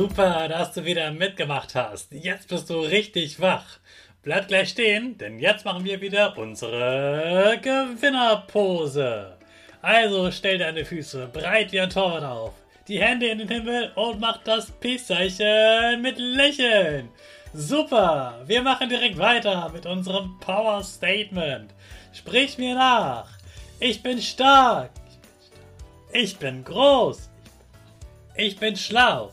Super, dass du wieder mitgemacht hast. Jetzt bist du richtig wach. Bleib gleich stehen, denn jetzt machen wir wieder unsere Gewinnerpose. Also stell deine Füße breit wie ein Torwart auf, die Hände in den Himmel und mach das Peace-Zeichen mit Lächeln. Super, wir machen direkt weiter mit unserem Power Statement. Sprich mir nach. Ich bin stark. Ich bin groß. Ich bin schlau.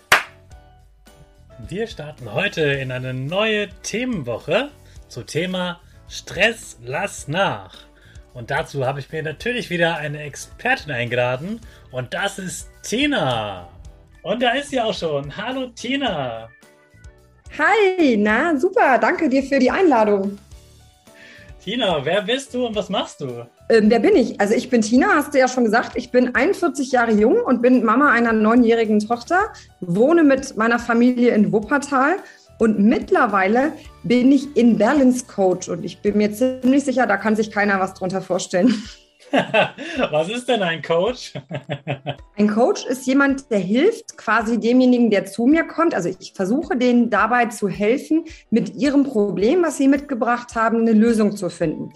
Wir starten heute in eine neue Themenwoche zum Thema Stress lass nach. Und dazu habe ich mir natürlich wieder eine Expertin eingeladen und das ist Tina. Und da ist sie auch schon. Hallo Tina. Hi, na super, danke dir für die Einladung. Tina, wer bist du und was machst du? Ähm, wer bin ich? Also ich bin Tina, hast du ja schon gesagt. Ich bin 41 Jahre jung und bin Mama einer neunjährigen Tochter, wohne mit meiner Familie in Wuppertal und mittlerweile bin ich in Balance Coach und ich bin mir ziemlich sicher, da kann sich keiner was drunter vorstellen. Was ist denn ein Coach? ein Coach ist jemand, der hilft quasi demjenigen, der zu mir kommt. Also ich versuche denen dabei zu helfen, mit ihrem Problem, was sie mitgebracht haben, eine Lösung zu finden.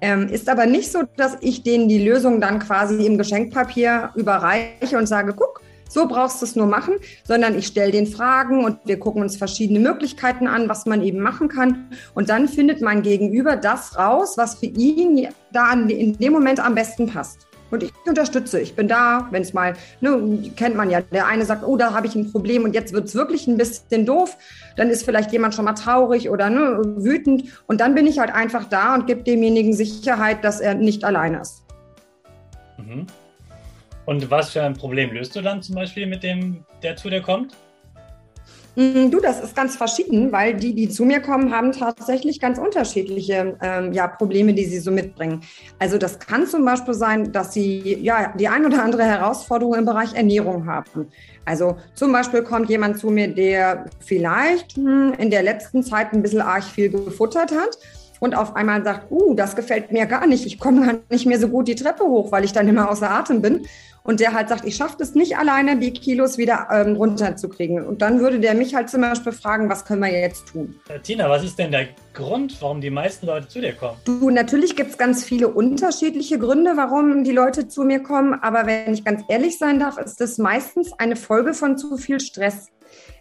Ähm, ist aber nicht so, dass ich denen die Lösung dann quasi im Geschenkpapier überreiche und sage, guck, so brauchst du es nur machen, sondern ich stelle den Fragen und wir gucken uns verschiedene Möglichkeiten an, was man eben machen kann. Und dann findet mein Gegenüber das raus, was für ihn da in dem Moment am besten passt. Und ich unterstütze, ich bin da, wenn es mal, ne, kennt man ja, der eine sagt, oh, da habe ich ein Problem und jetzt wird es wirklich ein bisschen doof, dann ist vielleicht jemand schon mal traurig oder ne, wütend und dann bin ich halt einfach da und gebe demjenigen Sicherheit, dass er nicht alleine ist. Mhm. Und was für ein Problem löst du dann zum Beispiel mit dem, der zu dir kommt? Mm, du, das ist ganz verschieden, weil die, die zu mir kommen, haben tatsächlich ganz unterschiedliche ähm, ja, Probleme, die sie so mitbringen. Also das kann zum Beispiel sein, dass sie ja die ein oder andere Herausforderung im Bereich Ernährung haben. Also zum Beispiel kommt jemand zu mir, der vielleicht hm, in der letzten Zeit ein bisschen arg viel gefuttert hat und auf einmal sagt, uh, das gefällt mir gar nicht, ich komme gar nicht mehr so gut die Treppe hoch, weil ich dann immer außer Atem bin. Und der halt sagt, ich schaffe es nicht alleine, die Kilos wieder ähm, runterzukriegen. Und dann würde der mich halt zum Beispiel fragen, was können wir jetzt tun? Äh, Tina, was ist denn der Grund, warum die meisten Leute zu dir kommen? Du, natürlich gibt es ganz viele unterschiedliche Gründe, warum die Leute zu mir kommen. Aber wenn ich ganz ehrlich sein darf, ist das meistens eine Folge von zu viel Stress.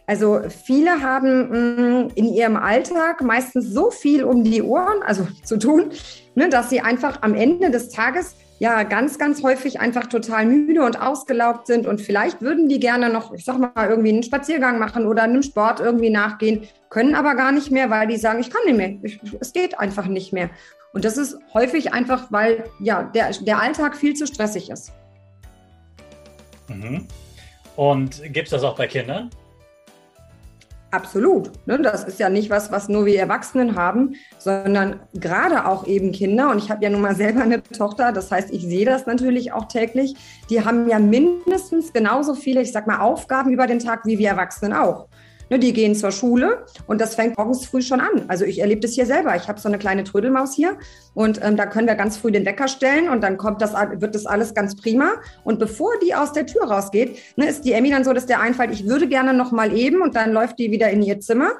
Also viele haben mm, in ihrem Alltag meistens so viel um die Ohren, also zu tun, ne, dass sie einfach am Ende des Tages ja ganz, ganz häufig einfach total müde und ausgelaugt sind und vielleicht würden die gerne noch, ich sag mal, irgendwie einen Spaziergang machen oder einem Sport irgendwie nachgehen, können aber gar nicht mehr, weil die sagen, ich kann nicht mehr, es geht einfach nicht mehr. Und das ist häufig einfach, weil ja der, der Alltag viel zu stressig ist. Mhm. Und gibt es das auch bei Kindern? Absolut. Ne? Das ist ja nicht was, was nur wir Erwachsenen haben, sondern gerade auch eben Kinder. Und ich habe ja nun mal selber eine Tochter, das heißt, ich sehe das natürlich auch täglich. Die haben ja mindestens genauso viele, ich sag mal, Aufgaben über den Tag wie wir Erwachsenen auch. Ne, die gehen zur Schule und das fängt morgens früh schon an. Also ich erlebe das hier selber. Ich habe so eine kleine Trödelmaus hier und ähm, da können wir ganz früh den Wecker stellen und dann kommt das, wird das alles ganz prima. Und bevor die aus der Tür rausgeht, ne, ist die Emmy dann so, dass der einfällt, ich würde gerne noch mal eben und dann läuft die wieder in ihr Zimmer.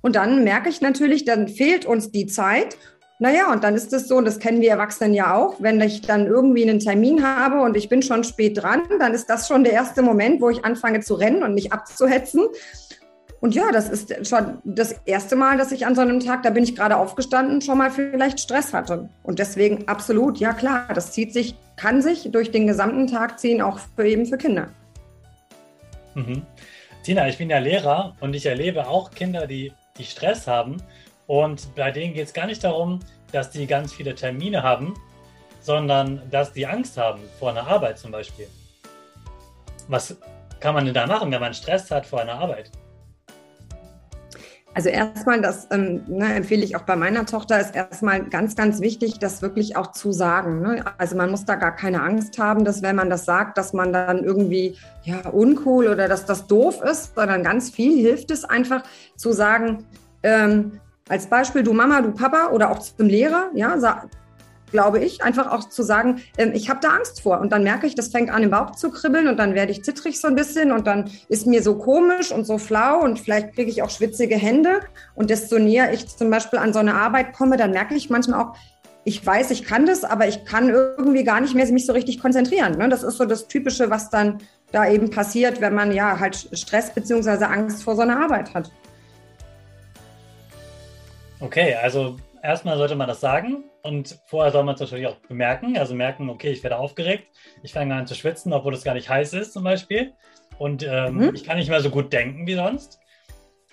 Und dann merke ich natürlich, dann fehlt uns die Zeit naja, und dann ist es so, und das kennen wir Erwachsenen ja auch, wenn ich dann irgendwie einen Termin habe und ich bin schon spät dran, dann ist das schon der erste Moment, wo ich anfange zu rennen und mich abzuhetzen. Und ja, das ist schon das erste Mal, dass ich an so einem Tag, da bin ich gerade aufgestanden, schon mal vielleicht Stress hatte. Und deswegen absolut, ja klar, das zieht sich, kann sich durch den gesamten Tag ziehen, auch für eben für Kinder. Mhm. Tina, ich bin ja Lehrer und ich erlebe auch Kinder, die, die Stress haben. Und bei denen geht es gar nicht darum, dass die ganz viele Termine haben, sondern dass die Angst haben vor einer Arbeit zum Beispiel. Was kann man denn da machen, wenn man Stress hat vor einer Arbeit? Also erstmal, das ähm, ne, empfehle ich auch bei meiner Tochter, ist erstmal ganz, ganz wichtig, das wirklich auch zu sagen. Ne? Also man muss da gar keine Angst haben, dass wenn man das sagt, dass man dann irgendwie ja uncool oder dass das doof ist, sondern ganz viel hilft es einfach zu sagen, ähm, als Beispiel du Mama, du Papa oder auch zum Lehrer, ja, glaube ich, einfach auch zu sagen, ähm, ich habe da Angst vor. Und dann merke ich, das fängt an im Bauch zu kribbeln und dann werde ich zittrig so ein bisschen und dann ist mir so komisch und so flau und vielleicht kriege ich auch schwitzige Hände. Und desto näher ich zum Beispiel an so eine Arbeit komme, dann merke ich manchmal auch, ich weiß, ich kann das, aber ich kann irgendwie gar nicht mehr mich so richtig konzentrieren. Ne? Das ist so das Typische, was dann da eben passiert, wenn man ja halt Stress beziehungsweise Angst vor so einer Arbeit hat. Okay, also erstmal sollte man das sagen und vorher soll man es natürlich auch bemerken. Also merken, okay, ich werde aufgeregt, ich fange an zu schwitzen, obwohl es gar nicht heiß ist zum Beispiel. Und ähm, mhm. ich kann nicht mehr so gut denken wie sonst.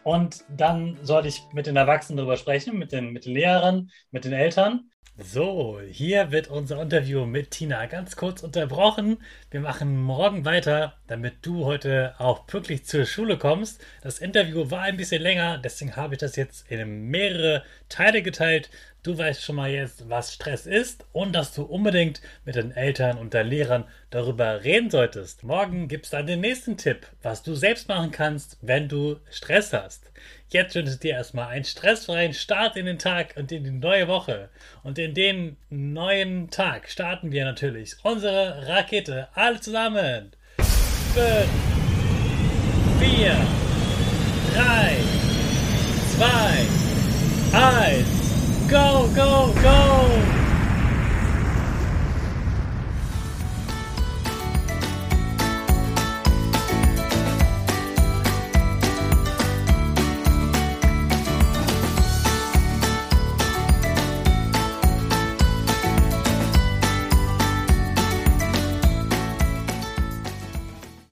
Und dann sollte ich mit den Erwachsenen darüber sprechen, mit den, mit den Lehrern, mit den Eltern. So, hier wird unser Interview mit Tina ganz kurz unterbrochen. Wir machen morgen weiter, damit du heute auch pünktlich zur Schule kommst. Das Interview war ein bisschen länger, deswegen habe ich das jetzt in mehrere Teile geteilt. Du weißt schon mal jetzt, was Stress ist und dass du unbedingt mit den Eltern und den Lehrern darüber reden solltest. Morgen gibt es dann den nächsten Tipp, was du selbst machen kannst, wenn du Stress hast. Jetzt wünsche ich dir erstmal einen stressfreien Start in den Tag und in die neue Woche. Und in den neuen Tag starten wir natürlich unsere Rakete. Alle zusammen. 5, 4, 3, 2, 1. Go, go, go!